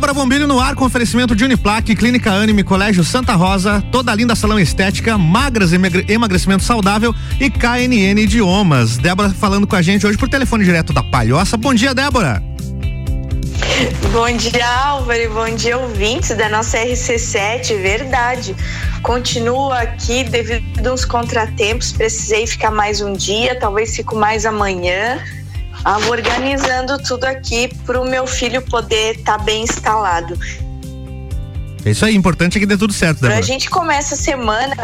Débora Bombilho no ar com oferecimento de Uniplaque, Clínica Anime, Colégio Santa Rosa, toda linda salão estética, magras emagrecimento saudável e KNN Idiomas. Débora falando com a gente hoje por telefone direto da Palhoça. Bom dia, Débora. Bom dia, Álvaro, e bom dia, ouvintes da nossa RC7, verdade. Continuo aqui devido a uns contratempos, precisei ficar mais um dia, talvez fico mais amanhã ah, organizando tudo aqui para o meu filho poder estar tá bem instalado. É isso aí, importante é que dê tudo certo, Débora. A gente começa a semana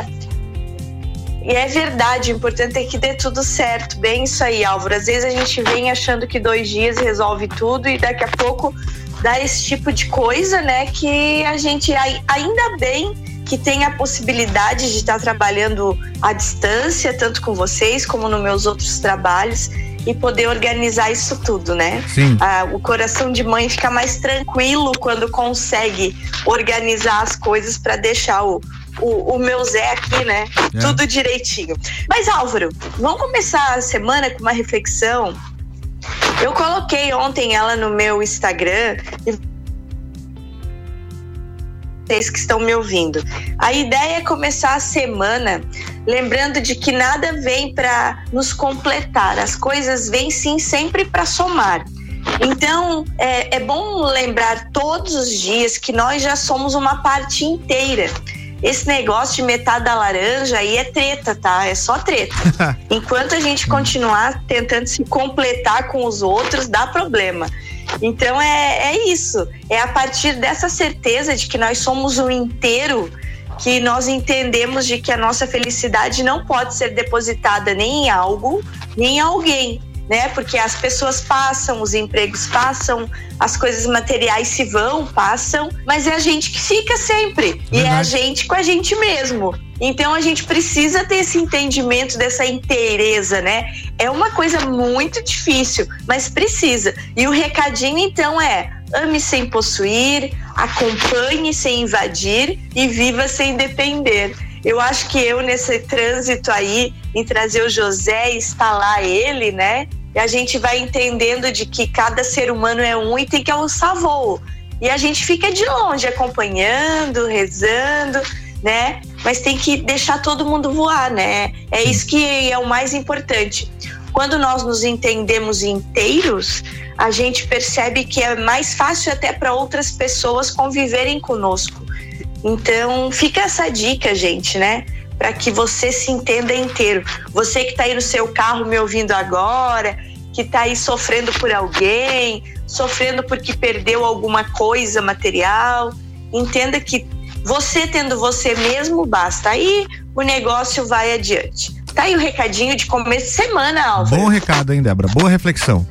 e é verdade, o importante é que dê tudo certo. Bem isso aí, Álvaro. Às vezes a gente vem achando que dois dias resolve tudo e daqui a pouco dá esse tipo de coisa, né? Que a gente ainda bem que tem a possibilidade de estar trabalhando à distância, tanto com vocês como nos meus outros trabalhos e poder organizar isso tudo, né? Sim. Ah, o coração de mãe fica mais tranquilo quando consegue organizar as coisas para deixar o, o, o, meu Zé aqui, né? É. Tudo direitinho. Mas, Álvaro, vamos começar a semana com uma reflexão. Eu coloquei ontem ela no meu Instagram vocês que estão me ouvindo. A ideia é começar a semana lembrando de que nada vem para nos completar, as coisas vêm sim sempre para somar. Então, é, é bom lembrar todos os dias que nós já somos uma parte inteira esse negócio de metade da laranja aí é treta, tá? É só treta. Enquanto a gente continuar tentando se completar com os outros, dá problema. Então é, é isso. É a partir dessa certeza de que nós somos um inteiro que nós entendemos de que a nossa felicidade não pode ser depositada nem em algo, nem em alguém, né? Porque as pessoas passam, os empregos passam, as coisas materiais se vão, passam, mas é a gente que fica sempre. Verdade. E é a gente com a gente mesmo. Então a gente precisa ter esse entendimento dessa inteireza, né? É uma coisa muito difícil, mas precisa. E o recadinho então é: ame sem possuir, acompanhe sem invadir e viva sem depender. Eu acho que eu, nesse trânsito aí, em trazer o José e instalar ele, né? E a gente vai entendendo de que cada ser humano é um e tem que alçar voo. E a gente fica de longe acompanhando, rezando, né? Mas tem que deixar todo mundo voar, né? É isso que é o mais importante. Quando nós nos entendemos inteiros, a gente percebe que é mais fácil até para outras pessoas conviverem conosco. Então, fica essa dica, gente, né? Para que você se entenda inteiro. Você que está aí no seu carro me ouvindo agora, que está aí sofrendo por alguém, sofrendo porque perdeu alguma coisa material, entenda que você tendo você mesmo basta. Aí o negócio vai adiante. Tá aí o recadinho de começo de semana, Álvaro. Bom recado, hein, Débora? Boa reflexão.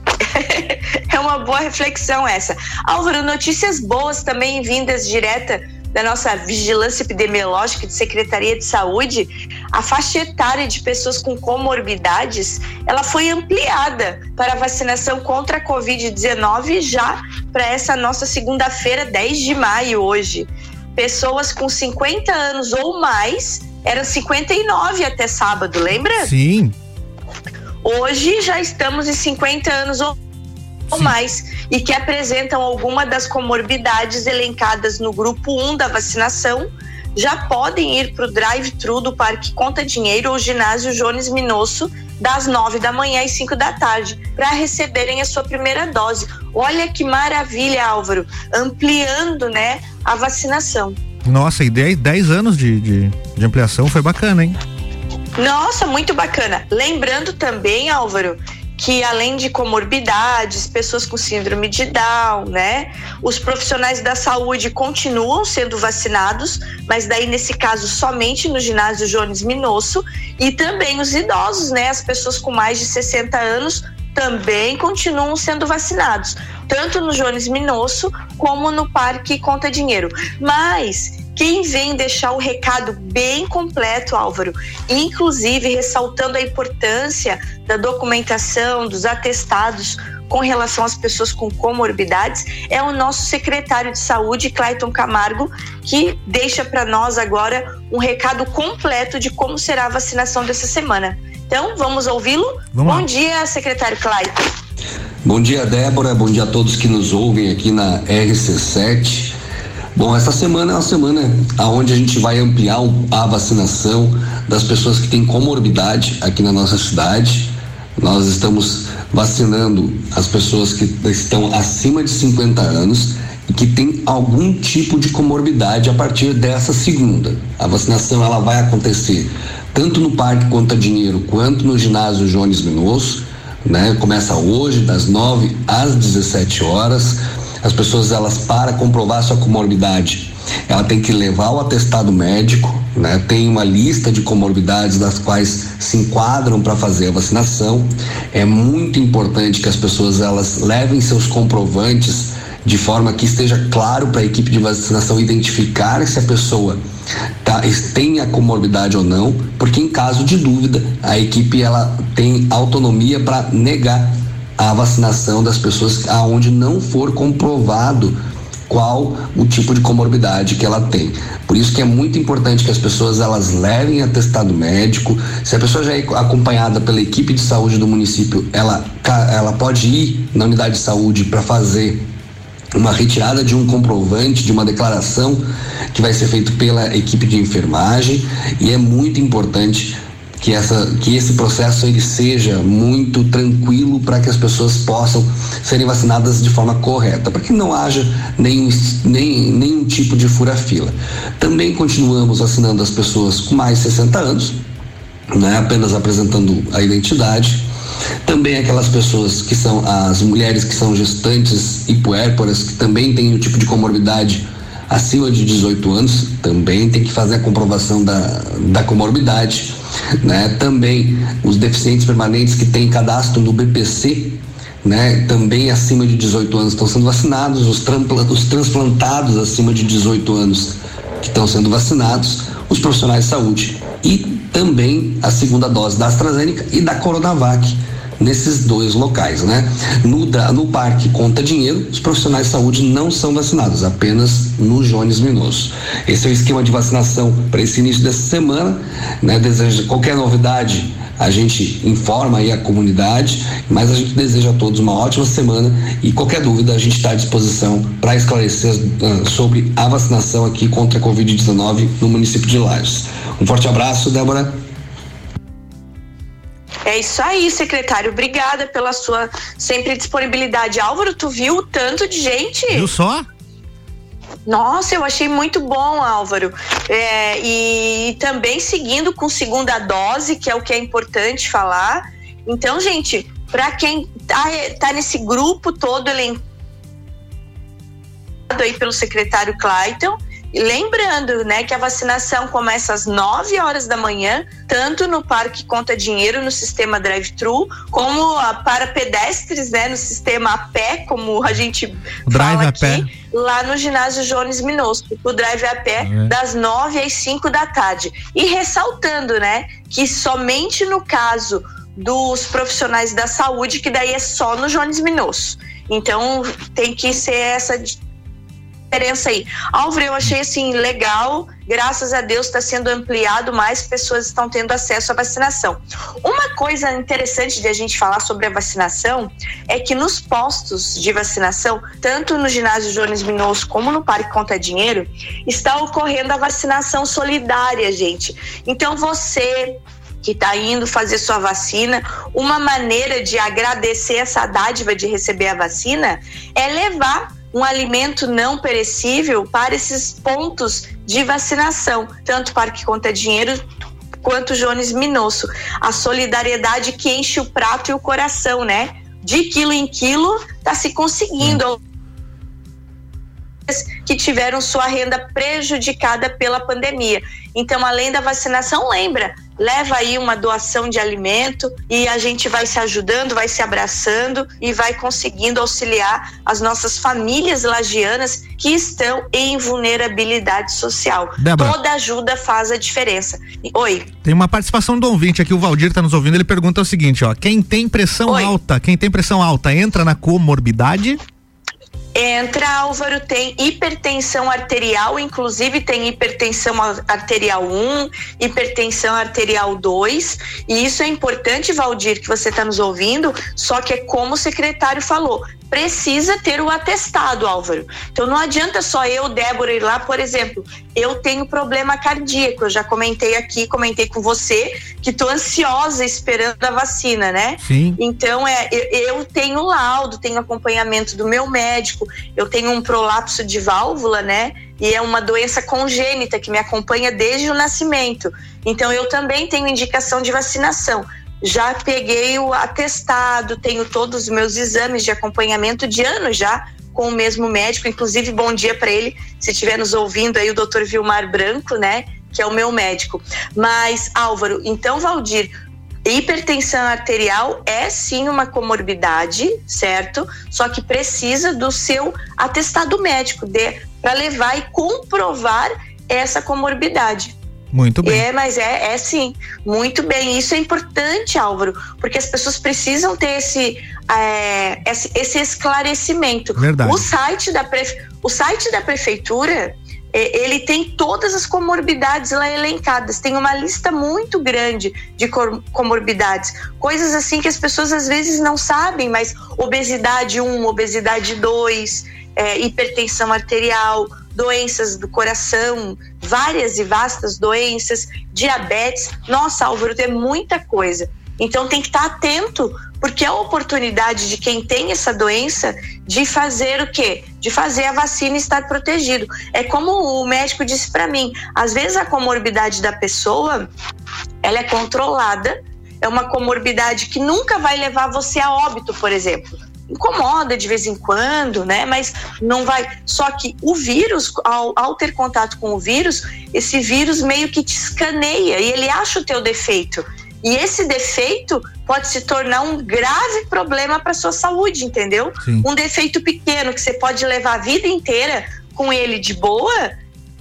é uma boa reflexão essa. Álvaro, notícias boas também vindas direta da nossa vigilância epidemiológica de Secretaria de Saúde, a faixa etária de pessoas com comorbidades, ela foi ampliada para a vacinação contra a Covid-19 já para essa nossa segunda-feira, 10 de maio hoje. Pessoas com 50 anos ou mais era 59 até sábado, lembra? Sim. Hoje já estamos em 50 anos ou ou mais e que apresentam alguma das comorbidades elencadas no grupo 1 da vacinação, já podem ir para o drive-thru do Parque Conta Dinheiro ou ginásio Jones Minosso das 9 da manhã às 5 da tarde para receberem a sua primeira dose. Olha que maravilha, Álvaro, ampliando né, a vacinação. Nossa, e 10 anos de, de, de ampliação foi bacana, hein? Nossa, muito bacana. Lembrando também, Álvaro, que além de comorbidades, pessoas com síndrome de Down, né? Os profissionais da saúde continuam sendo vacinados, mas daí nesse caso somente no ginásio Jones Minosso e também os idosos, né? As pessoas com mais de 60 anos também continuam sendo vacinados, tanto no Jones Minosso como no Parque Conta Dinheiro. Mas quem vem deixar o recado bem completo, Álvaro, inclusive ressaltando a importância da documentação, dos atestados com relação às pessoas com comorbidades, é o nosso secretário de saúde, Clayton Camargo, que deixa para nós agora um recado completo de como será a vacinação dessa semana. Então, vamos ouvi-lo? Bom dia, secretário Clayton. Bom dia, Débora. Bom dia a todos que nos ouvem aqui na RC7. Bom, essa semana é uma semana onde a gente vai ampliar a vacinação das pessoas que têm comorbidade aqui na nossa cidade. Nós estamos vacinando as pessoas que estão acima de 50 anos e que têm algum tipo de comorbidade a partir dessa segunda. A vacinação ela vai acontecer tanto no Parque Conta Dinheiro quanto no ginásio Jones Minosso, né? Começa hoje das 9 às 17 horas. As pessoas elas para comprovar sua comorbidade, ela tem que levar o atestado médico, né? Tem uma lista de comorbidades das quais se enquadram para fazer a vacinação. É muito importante que as pessoas elas levem seus comprovantes de forma que esteja claro para a equipe de vacinação identificar se a pessoa tá, tem a comorbidade ou não, porque em caso de dúvida, a equipe ela tem autonomia para negar a vacinação das pessoas aonde não for comprovado qual o tipo de comorbidade que ela tem. Por isso que é muito importante que as pessoas elas levem atestado médico. Se a pessoa já é acompanhada pela equipe de saúde do município, ela ela pode ir na unidade de saúde para fazer uma retirada de um comprovante, de uma declaração que vai ser feito pela equipe de enfermagem e é muito importante que, essa, que esse processo ele seja muito tranquilo para que as pessoas possam serem vacinadas de forma correta, para que não haja nenhum, nem, nenhum tipo de fura-fila. Também continuamos vacinando as pessoas com mais de 60 anos, né, apenas apresentando a identidade também aquelas pessoas que são as mulheres que são gestantes e puérperas, que também têm o um tipo de comorbidade acima de 18 anos, também tem que fazer a comprovação da, da comorbidade. Né? Também os deficientes permanentes que têm cadastro no BPC, né? Também acima de 18 anos estão sendo vacinados, os, os transplantados acima de 18 anos que estão sendo vacinados, os profissionais de saúde e também a segunda dose da AstraZeneca e da Coronavac nesses dois locais, né? No, no parque Conta Dinheiro, os profissionais de saúde não são vacinados, apenas no Jones Minoso. Esse é o esquema de vacinação para esse início dessa semana, né? Deseja qualquer novidade, a gente informa aí a comunidade, mas a gente deseja a todos uma ótima semana e qualquer dúvida a gente está à disposição para esclarecer uh, sobre a vacinação aqui contra a Covid-19 no município de Lages. Um forte abraço, Débora. É isso aí, secretário. Obrigada pela sua sempre disponibilidade. Álvaro, tu viu tanto de gente? Viu só? Nossa, eu achei muito bom, Álvaro. É, e também seguindo com segunda dose, que é o que é importante falar. Então, gente, para quem tá, tá nesse grupo todo elencado aí pelo secretário Clayton, lembrando, né, que a vacinação começa às 9 horas da manhã, tanto no Parque Conta Dinheiro, no sistema drive-thru, como a, para pedestres, né, no sistema a pé, como a gente drive fala aqui, pé. lá no ginásio Jones Minosco, o drive a pé, É. das 9 às 5 da tarde. E ressaltando, né, que somente no caso dos profissionais da saúde, que daí é só no Jones Minosso. Então tem que ser essa diferença aí. Álvaro, eu achei assim legal, graças a Deus está sendo ampliado, mais pessoas estão tendo acesso à vacinação. Uma coisa interessante de a gente falar sobre a vacinação é que nos postos de vacinação, tanto no ginásio Jones Minoso como no Parque Conta Dinheiro, está ocorrendo a vacinação solidária, gente. Então você que está indo fazer sua vacina, uma maneira de agradecer essa dádiva de receber a vacina é levar um alimento não perecível para esses pontos de vacinação, tanto Parque Conta Dinheiro quanto Jones Minosso. A solidariedade que enche o prato e o coração, né? De quilo em quilo, está se conseguindo. Que tiveram sua renda prejudicada pela pandemia. Então, além da vacinação, lembra, leva aí uma doação de alimento e a gente vai se ajudando, vai se abraçando e vai conseguindo auxiliar as nossas famílias lagianas que estão em vulnerabilidade social. Débora. Toda ajuda faz a diferença. Oi. Tem uma participação do ouvinte aqui, o Valdir tá nos ouvindo, ele pergunta o seguinte, ó, quem tem pressão Oi. alta, quem tem pressão alta entra na comorbidade? Entra, Álvaro, tem hipertensão arterial, inclusive tem hipertensão arterial 1, hipertensão arterial 2, e isso é importante, Valdir, que você está nos ouvindo, só que é como o secretário falou, precisa ter o atestado, Álvaro. Então não adianta só eu, Débora, ir lá, por exemplo, eu tenho problema cardíaco, eu já comentei aqui, comentei com você, que estou ansiosa esperando a vacina, né? Sim. Então é, eu tenho laudo, tenho acompanhamento do meu médico, eu tenho um prolapso de válvula, né? E é uma doença congênita que me acompanha desde o nascimento. Então eu também tenho indicação de vacinação já peguei o atestado, tenho todos os meus exames de acompanhamento de ano já com o mesmo médico, inclusive bom dia para ele, se estiver nos ouvindo aí o doutor Vilmar Branco, né, que é o meu médico. Mas Álvaro, então Valdir, hipertensão arterial é sim uma comorbidade, certo? Só que precisa do seu atestado médico para levar e comprovar essa comorbidade. Muito bem. É, mas é, é sim, muito bem. Isso é importante, Álvaro, porque as pessoas precisam ter esse, é, esse, esse, esclarecimento. Verdade. O site da, prefe... o site da prefeitura ele tem todas as comorbidades lá elencadas. Tem uma lista muito grande de comorbidades. Coisas assim que as pessoas às vezes não sabem, mas obesidade 1, obesidade 2, é, hipertensão arterial, doenças do coração, várias e vastas doenças, diabetes. Nossa, Álvaro, tem muita coisa. Então tem que estar atento, porque é a oportunidade de quem tem essa doença de fazer o quê? De fazer a vacina e estar protegido. É como o médico disse para mim, às vezes a comorbidade da pessoa, ela é controlada, é uma comorbidade que nunca vai levar você a óbito, por exemplo incomoda de vez em quando, né? Mas não vai. Só que o vírus, ao, ao, ter contato com o vírus, esse vírus meio que te escaneia e ele acha o teu defeito. E esse defeito pode se tornar um grave problema para sua saúde, entendeu? Sim. Um defeito pequeno que você pode levar a vida inteira com ele de boa,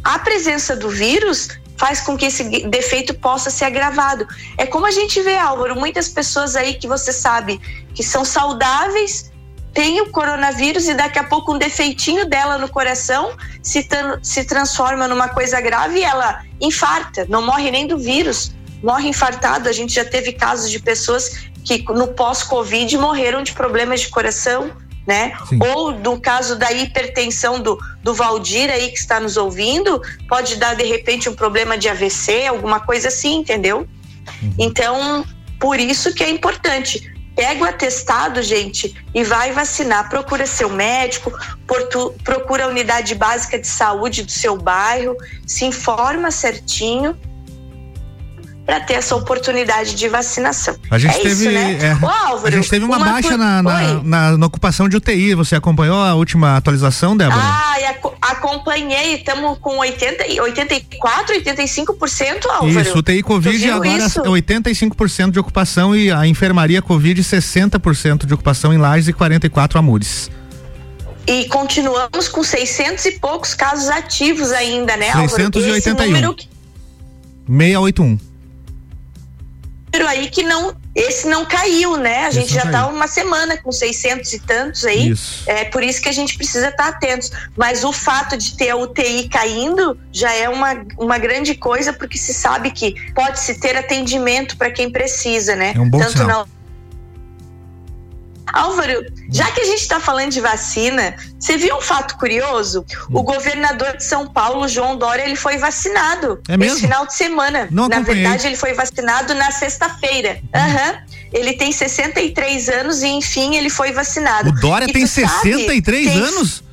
a presença do vírus faz com que esse defeito possa ser agravado. É como a gente vê, Álvaro, muitas pessoas aí que você sabe que são saudáveis tem o coronavírus e daqui a pouco um defeitinho dela no coração se, se transforma numa coisa grave e ela infarta, não morre nem do vírus, morre infartado. A gente já teve casos de pessoas que no pós-Covid morreram de problemas de coração, né? Sim. Ou no caso da hipertensão do, do Valdir aí que está nos ouvindo, pode dar de repente um problema de AVC, alguma coisa assim, entendeu? Uhum. Então, por isso que é importante Pega o atestado, gente, e vai vacinar. Procura seu médico, procura a unidade básica de saúde do seu bairro, se informa certinho para ter essa oportunidade de vacinação. A gente é teve, isso, né? é, Ô, Álvaro, a gente teve uma, uma baixa na, na, na, na, ocupação de UTI. Você acompanhou a última atualização, Débora? Ah, acompanhei. Estamos com 80, 84, 85%, Álvaro. Isso, UTI Covid agora isso? 85% de ocupação e a enfermaria Covid 60% de ocupação em Lages e 44 Amores. E continuamos com 600 e poucos casos ativos ainda, né, Álvaro? 681. Esse número... 681 aí que não esse não caiu, né? A gente já está uma semana com 600 e tantos aí. Isso. É por isso que a gente precisa estar tá atentos. Mas o fato de ter a UTI caindo já é uma, uma grande coisa, porque se sabe que pode-se ter atendimento para quem precisa, né? É um bom Tanto sinal. Álvaro, já que a gente está falando de vacina, você viu um fato curioso? O hum. governador de São Paulo, João Dória, ele foi vacinado é mesmo? esse final de semana. Não na acompanhei. verdade, ele foi vacinado na sexta-feira. Uhum. Ele tem 63 anos e, enfim, ele foi vacinado. O Dória tem 63 sabe, anos?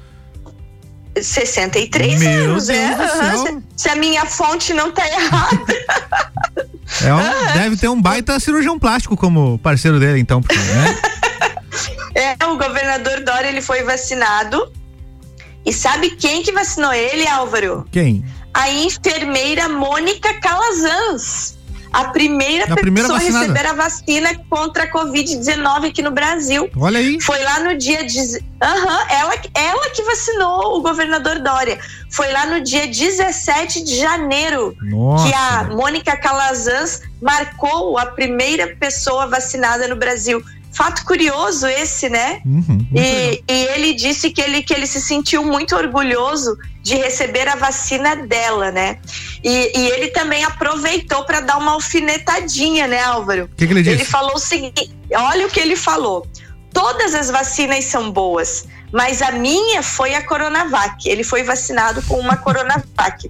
63 Meu anos, Deus é. Uhum. Se a minha fonte não tá errada. É um, Deve ter um baita cirurgião plástico como parceiro dele, então, porque, né? É, o governador Dória ele foi vacinado. E sabe quem que vacinou ele, Álvaro? Quem? A enfermeira Mônica Calazans. A primeira a pessoa primeira a receber a vacina contra a Covid-19 aqui no Brasil. Olha aí. Foi lá no dia. De... Uhum, ela, ela que vacinou o governador Dória. Foi lá no dia 17 de janeiro Nossa. que a Mônica Calazans marcou a primeira pessoa vacinada no Brasil. Fato curioso esse, né? Uhum, e, e, ele disse que ele, que ele se sentiu muito orgulhoso de receber a vacina dela, né? E, e ele também aproveitou para dar uma alfinetadinha, né, Álvaro? O que, que ele disse? Ele falou o seguinte: olha o que ele falou. Todas as vacinas são boas, mas a minha foi a Coronavac. Ele foi vacinado com uma Coronavac.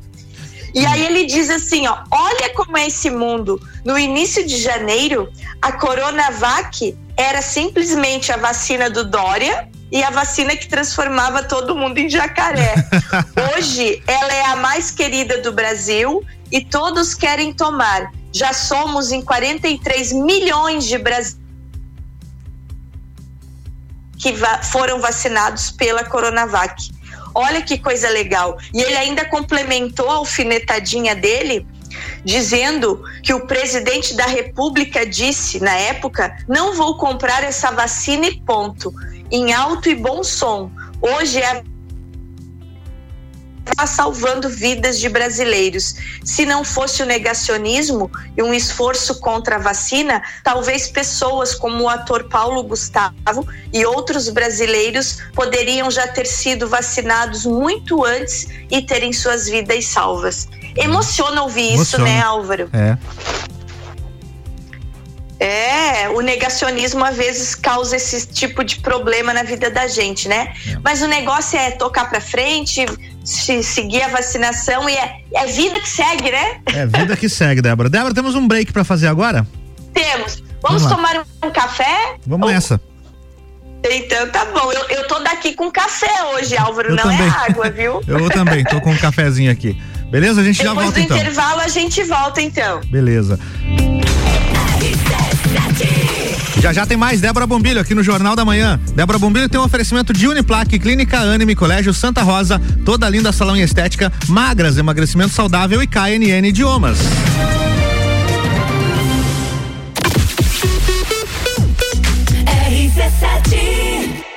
E aí ele diz assim, ó, olha como é esse mundo. No início de janeiro, a Coronavac era simplesmente a vacina do Dória e a vacina que transformava todo mundo em jacaré. Hoje, ela é a mais querida do Brasil e todos querem tomar. Já somos em 43 milhões de brasileiros que va foram vacinados pela Coronavac. Olha que coisa legal. E ele ainda complementou a alfinetadinha dele dizendo que o presidente da República disse na época: não vou comprar essa vacina e ponto, em alto e bom som. Hoje é está salvando vidas de brasileiros. Se não fosse o negacionismo e um esforço contra a vacina, talvez pessoas como o ator Paulo Gustavo e outros brasileiros poderiam já ter sido vacinados muito antes e terem suas vidas salvas. Emociona ouvir Emociona. isso, né, Álvaro? É. É, o negacionismo às vezes causa esse tipo de problema na vida da gente, né? É. Mas o negócio é tocar para frente, se seguir a vacinação e é, é vida que segue, né? É vida que segue, Débora. Débora, temos um break para fazer agora? Temos. Vamos, Vamos tomar um café? Vamos Ou... nessa. Então tá bom. Eu, eu tô daqui com café hoje, Álvaro, eu não é também. é água, viu? eu também, tô com um cafezinho aqui. Beleza? A gente Depois já volta então. Depois do intervalo a gente volta então. Beleza. Já já tem mais Débora Bombilho aqui no Jornal da Manhã. Débora Bombilho tem um oferecimento de Uniplaque, Clínica Anime, Colégio Santa Rosa, toda linda salão em estética, magras, emagrecimento saudável e KNN Idiomas.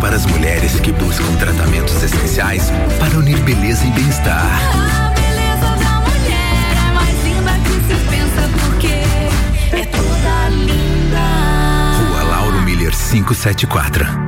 Para as mulheres que buscam tratamentos essenciais para unir beleza e bem-estar. A beleza da mulher é mais linda que se pensa porque é toda linda. 574.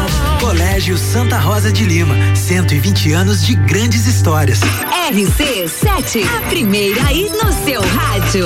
Colégio Santa Rosa de Lima, 120 anos de grandes histórias. RC7, a primeira aí no seu rádio.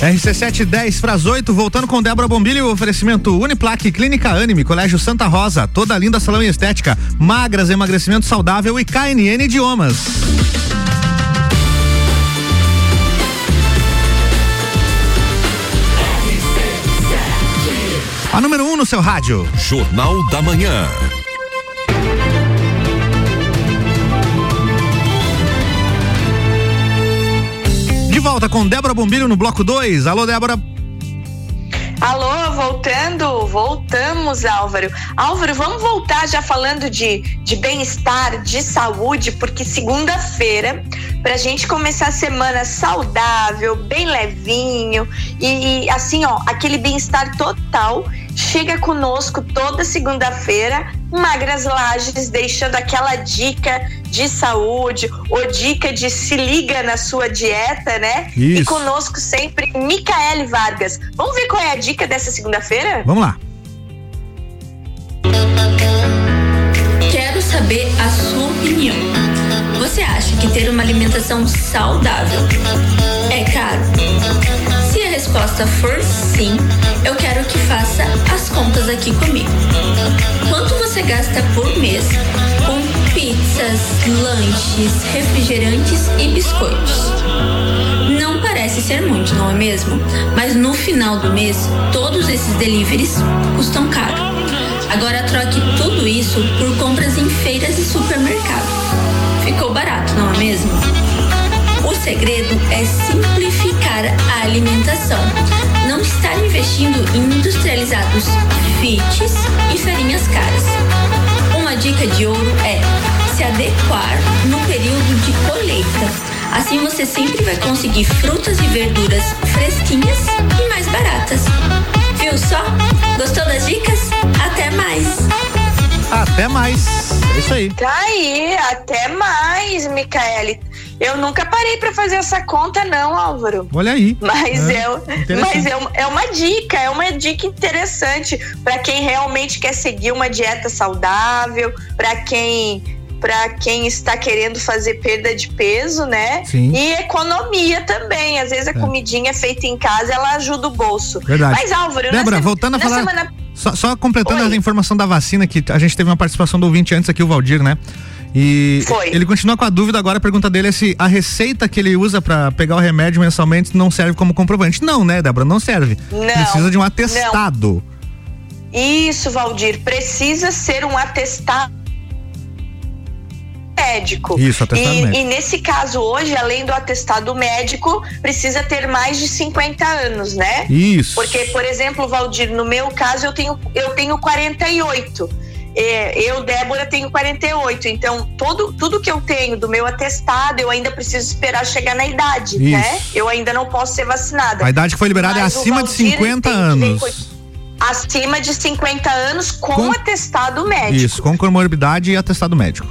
RC710 para as 8, voltando com Débora Bombilho, oferecimento Uniplaque, Clínica Anime, Colégio Santa Rosa, toda linda salão e estética, magras, emagrecimento saudável e KNN Idiomas. A número 1 um no seu rádio. Jornal da Manhã. De volta com Débora Bombilho no bloco 2. Alô, Débora. Alô, voltando, voltamos, Álvaro. Álvaro, vamos voltar já falando de, de bem-estar, de saúde, porque segunda-feira, pra gente começar a semana saudável, bem levinho e, e assim, ó, aquele bem-estar total, chega conosco toda segunda-feira, Magras Lages, deixando aquela dica de saúde, ou dica de se liga na sua dieta, né? E Isso. conosco sempre, Micaele Vargas. Vamos ver qual é a dica dessa segunda-feira? Vamos lá. Quero saber a sua opinião. Você acha que ter uma alimentação saudável é caro? Se a resposta for sim, eu quero que faça as contas aqui comigo. Quanto você gasta por mês com pizzas, lanches, refrigerantes e biscoitos? Não parece ser muito, não é mesmo? Mas no final do mês, todos esses deliveries custam caro. Agora troque tudo isso por compras em feiras e supermercado. Ficou barato, não é mesmo? O segredo é simplificar a alimentação. Não estar investindo em industrializados fits e farinhas caras. Uma dica de ouro é se adequar no período de colheita. Assim você sempre vai conseguir frutas e verduras fresquinhas e mais baratas. Viu só? Gostou das dicas? Até mais! Até mais. É isso aí. Tá aí, até mais, Micaele. Eu nunca parei pra fazer essa conta, não, Álvaro. Olha aí. Mas, É, é, interessante. mas é, é uma dica, é uma dica interessante para quem realmente quer seguir uma dieta saudável, para quem para quem está querendo fazer perda de peso, né? Sim. E economia também. Às vezes a comidinha feita em casa ela ajuda o bolso. Verdade. Mas Álvaro, na Débora, se- voltando a na falar. semana Só, só completando Oi. a informação da vacina, que a gente teve uma participação do ouvinte antes aqui, o Valdir, né? E Foi. ele continua com a dúvida agora, a pergunta dele é se a receita que ele usa pra pegar o remédio mensalmente não serve como comprovante. Não, né, Débora? Não serve. Não, Precisa de um atestado. Isso, Valdir, precisa ser um atestado médico. Isso, atestado e, médico. e nesse caso hoje, além do atestado médico, precisa ter mais de 50 anos, né? Isso. Porque, por exemplo, Valdir, no meu caso eu tenho eu tenho 48. É, eu, Débora, tenho 48. Então, todo, tudo que eu tenho do meu atestado, eu ainda preciso esperar chegar na idade, Isso. né? Eu ainda não posso ser vacinada. A idade que foi liberada é Mas o acima de Valdir 50 tem que ver anos. com- Acima de 50 anos com, Com- atestado médico. Isso, com comorbidade e atestado médico.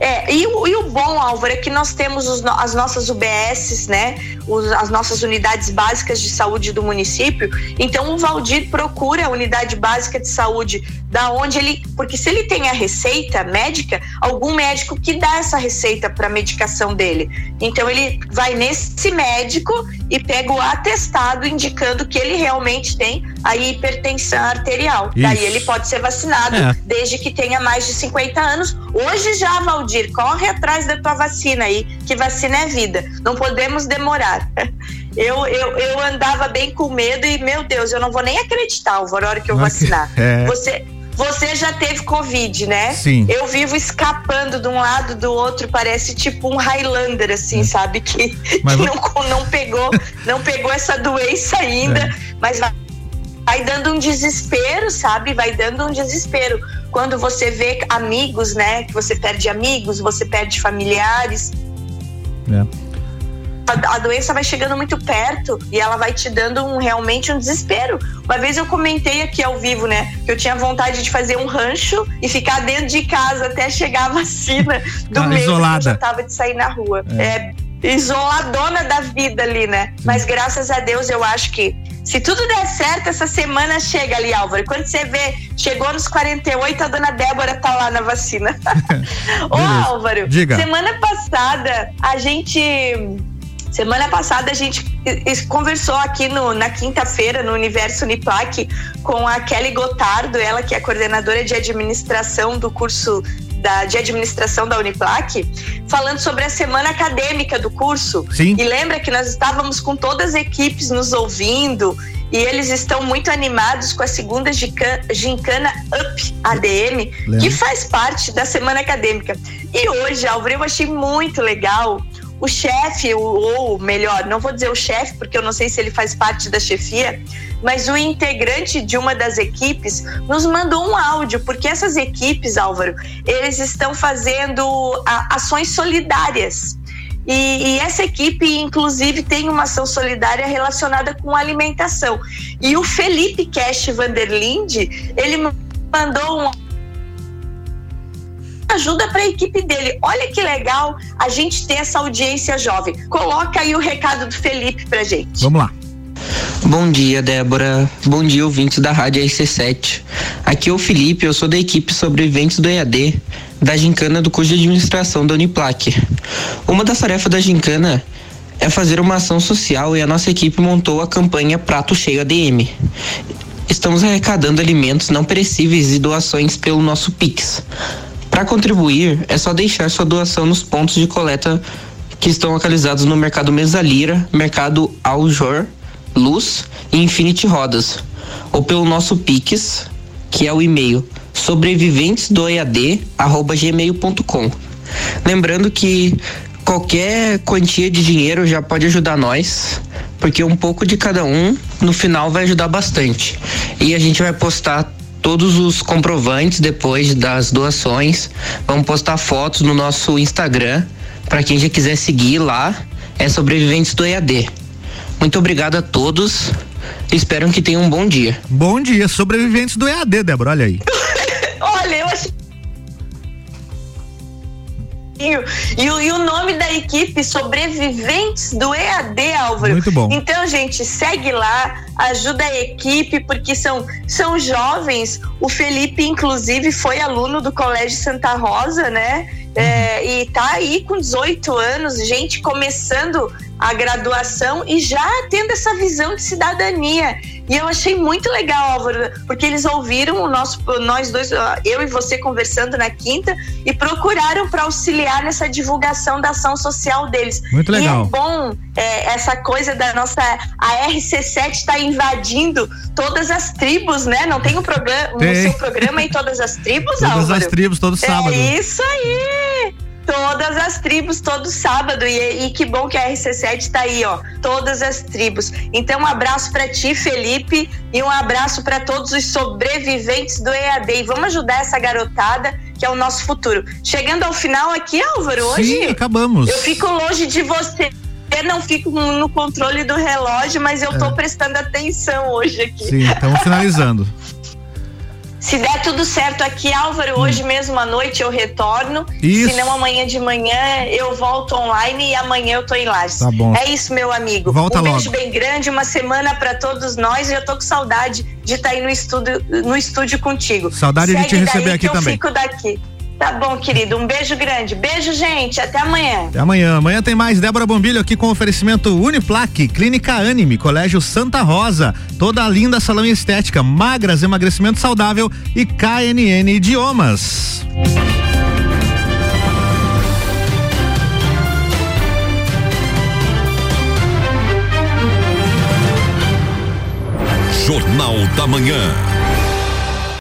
É, e, o- e o bom, Álvaro, é que nós temos os as nossas UBSs, né? Os- as nossas unidades básicas de saúde do município. Então o Valdir procura a unidade básica de saúde da onde ele. Porque se ele tem a receita médica, algum médico que dá essa receita para medicação dele. Então ele vai nesse médico e pega o atestado indicando que ele realmente tem a hipertensão arterial. Isso. Daí ele pode ser vacinado É. desde que tenha mais de 50 anos. Hoje já, Valdir, corre atrás da tua vacina aí, que vacina é vida. Não podemos demorar. Eu, eu, eu andava bem com medo e, meu Deus, eu não vou nem acreditar, Álvaro, a hora que eu vacinar. é. Você, você já teve Covid, né? Sim. Eu vivo escapando de um lado do outro, parece tipo um Highlander, assim, sabe? Que, É. Mas que não, não pegou, não pegou essa doença ainda, É. mas vai, vai dando um desespero, sabe? Vai dando um desespero. Quando você vê amigos, né? Que você perde amigos, você perde familiares. É. a, a doença vai chegando muito perto e ela vai te dando um, realmente um desespero. Uma vez eu comentei aqui ao vivo, né, que eu tinha vontade de fazer um rancho e ficar dentro de casa até chegar a vacina do Ah, mês que eu isolada. tava de sair na rua. É. É, isoladona da vida ali, né? Mas graças a Deus eu acho que se tudo der certo, essa semana chega ali, Álvaro. Quando você vê, chegou nos 48, a dona Débora tá lá na vacina. Ô. Álvaro, Diga. semana passada a gente. Semana passada a gente conversou aqui no- na quinta-feira no Universo Uniplac com a Kelly Gotardo, ela que é coordenadora de administração do curso da, de administração da Uniplac, falando sobre a semana acadêmica do curso. Sim. E lembra que nós estávamos com todas as equipes nos ouvindo e eles estão muito animados com a segunda gincana, Up ADM, Lembro. que faz parte da semana acadêmica. E hoje, Álvaro, eu achei muito legal o chefe, ou melhor, não vou dizer o chefe, porque eu não sei se ele faz parte da chefia, mas o integrante de uma das equipes nos mandou um áudio, porque essas equipes, Álvaro, eles estão fazendo ações solidárias. E, e essa equipe, inclusive, tem uma ação solidária relacionada com alimentação. E o Felipe Cash Vanderlinde, ele mandou um ajuda para a equipe dele. Olha que legal a gente ter essa audiência jovem. Coloca aí o recado do Felipe pra gente. Vamos lá. Bom dia, Débora. Bom dia, ouvintes da Rádio RC7. Aqui é o Felipe, eu sou da equipe sobreviventes do EAD, da Gincana do curso de administração da Uniplac. Uma das tarefas da Gincana é fazer uma ação social e a nossa equipe montou a campanha Prato Cheio ADM. Estamos arrecadando alimentos não perecíveis e doações pelo nosso Pix. Para contribuir, é só deixar sua doação nos pontos de coleta que estão localizados no Mercado Mesa Lira, Mercado Aljor, Luz e Infinity Rodas, ou pelo nosso Pix, que é o e-mail sobreviventesdoead@gmail.com. Lembrando que qualquer quantia de dinheiro já pode ajudar nós, porque um pouco de cada um no final vai ajudar bastante. E a gente vai postar todos os comprovantes depois das doações. Vamos postar fotos no nosso Instagram para quem já quiser seguir lá. É sobreviventes do EAD. Muito obrigado a todos. Espero que tenham um bom dia. Bom dia, sobreviventes do EAD, Débora, olha aí. E, o- e o nome da equipe Sobreviventes do EAD, Álvaro. Muito bom. Então, gente, segue lá, ajuda a equipe, porque são, são jovens. O Felipe, inclusive, foi aluno do Colégio Santa Rosa, né? É, e tá aí com 18 anos, gente começando a graduação e já tendo essa visão de cidadania. E eu achei muito legal, Álvaro, porque eles ouviram o nosso, nós dois, eu e você conversando na quinta e procuraram para auxiliar nessa divulgação da ação social deles. Muito legal. E é bom é, essa coisa da nossa. A RC7 está invadindo todas as tribos, né? Não tem o programa, o Tem. seu programa em todas as tribos, Todas Álvaro? as tribos, todo sábado. É isso aí! Todas as tribos, todo sábado. E, e que bom que a RC7 tá aí, ó. Todas as tribos. Então, um abraço para ti, Felipe, e um abraço para todos os sobreviventes do EAD. E vamos ajudar essa garotada, que é o nosso futuro. Chegando ao final aqui, Álvaro, hoje. Sim, acabamos. Eu fico longe de você. Eu não fico no controle do relógio, mas eu tô É. prestando atenção hoje aqui. Sim, estamos finalizando. Se der tudo certo aqui, Álvaro, hoje mesmo à noite eu retorno. Hum. Isso. Se não, amanhã de manhã eu volto online e amanhã eu tô em Lages. Tá bom. É isso, meu amigo. Volta um beijo logo. bem grande, uma semana pra todos nós e eu tô com saudade de estar aí no estúdio, no estúdio contigo. Saudade de Segue te receber daí aqui que também. Eu fico daqui. Tá bom, querido. Um beijo grande. Beijo, gente. Até amanhã. Até amanhã. Amanhã tem mais Débora Bombilho aqui com oferecimento Uniplaque, Clínica Anime, Colégio Santa Rosa, toda a linda salão em estética, magras, emagrecimento saudável e KNN Idiomas. Jornal da Manhã.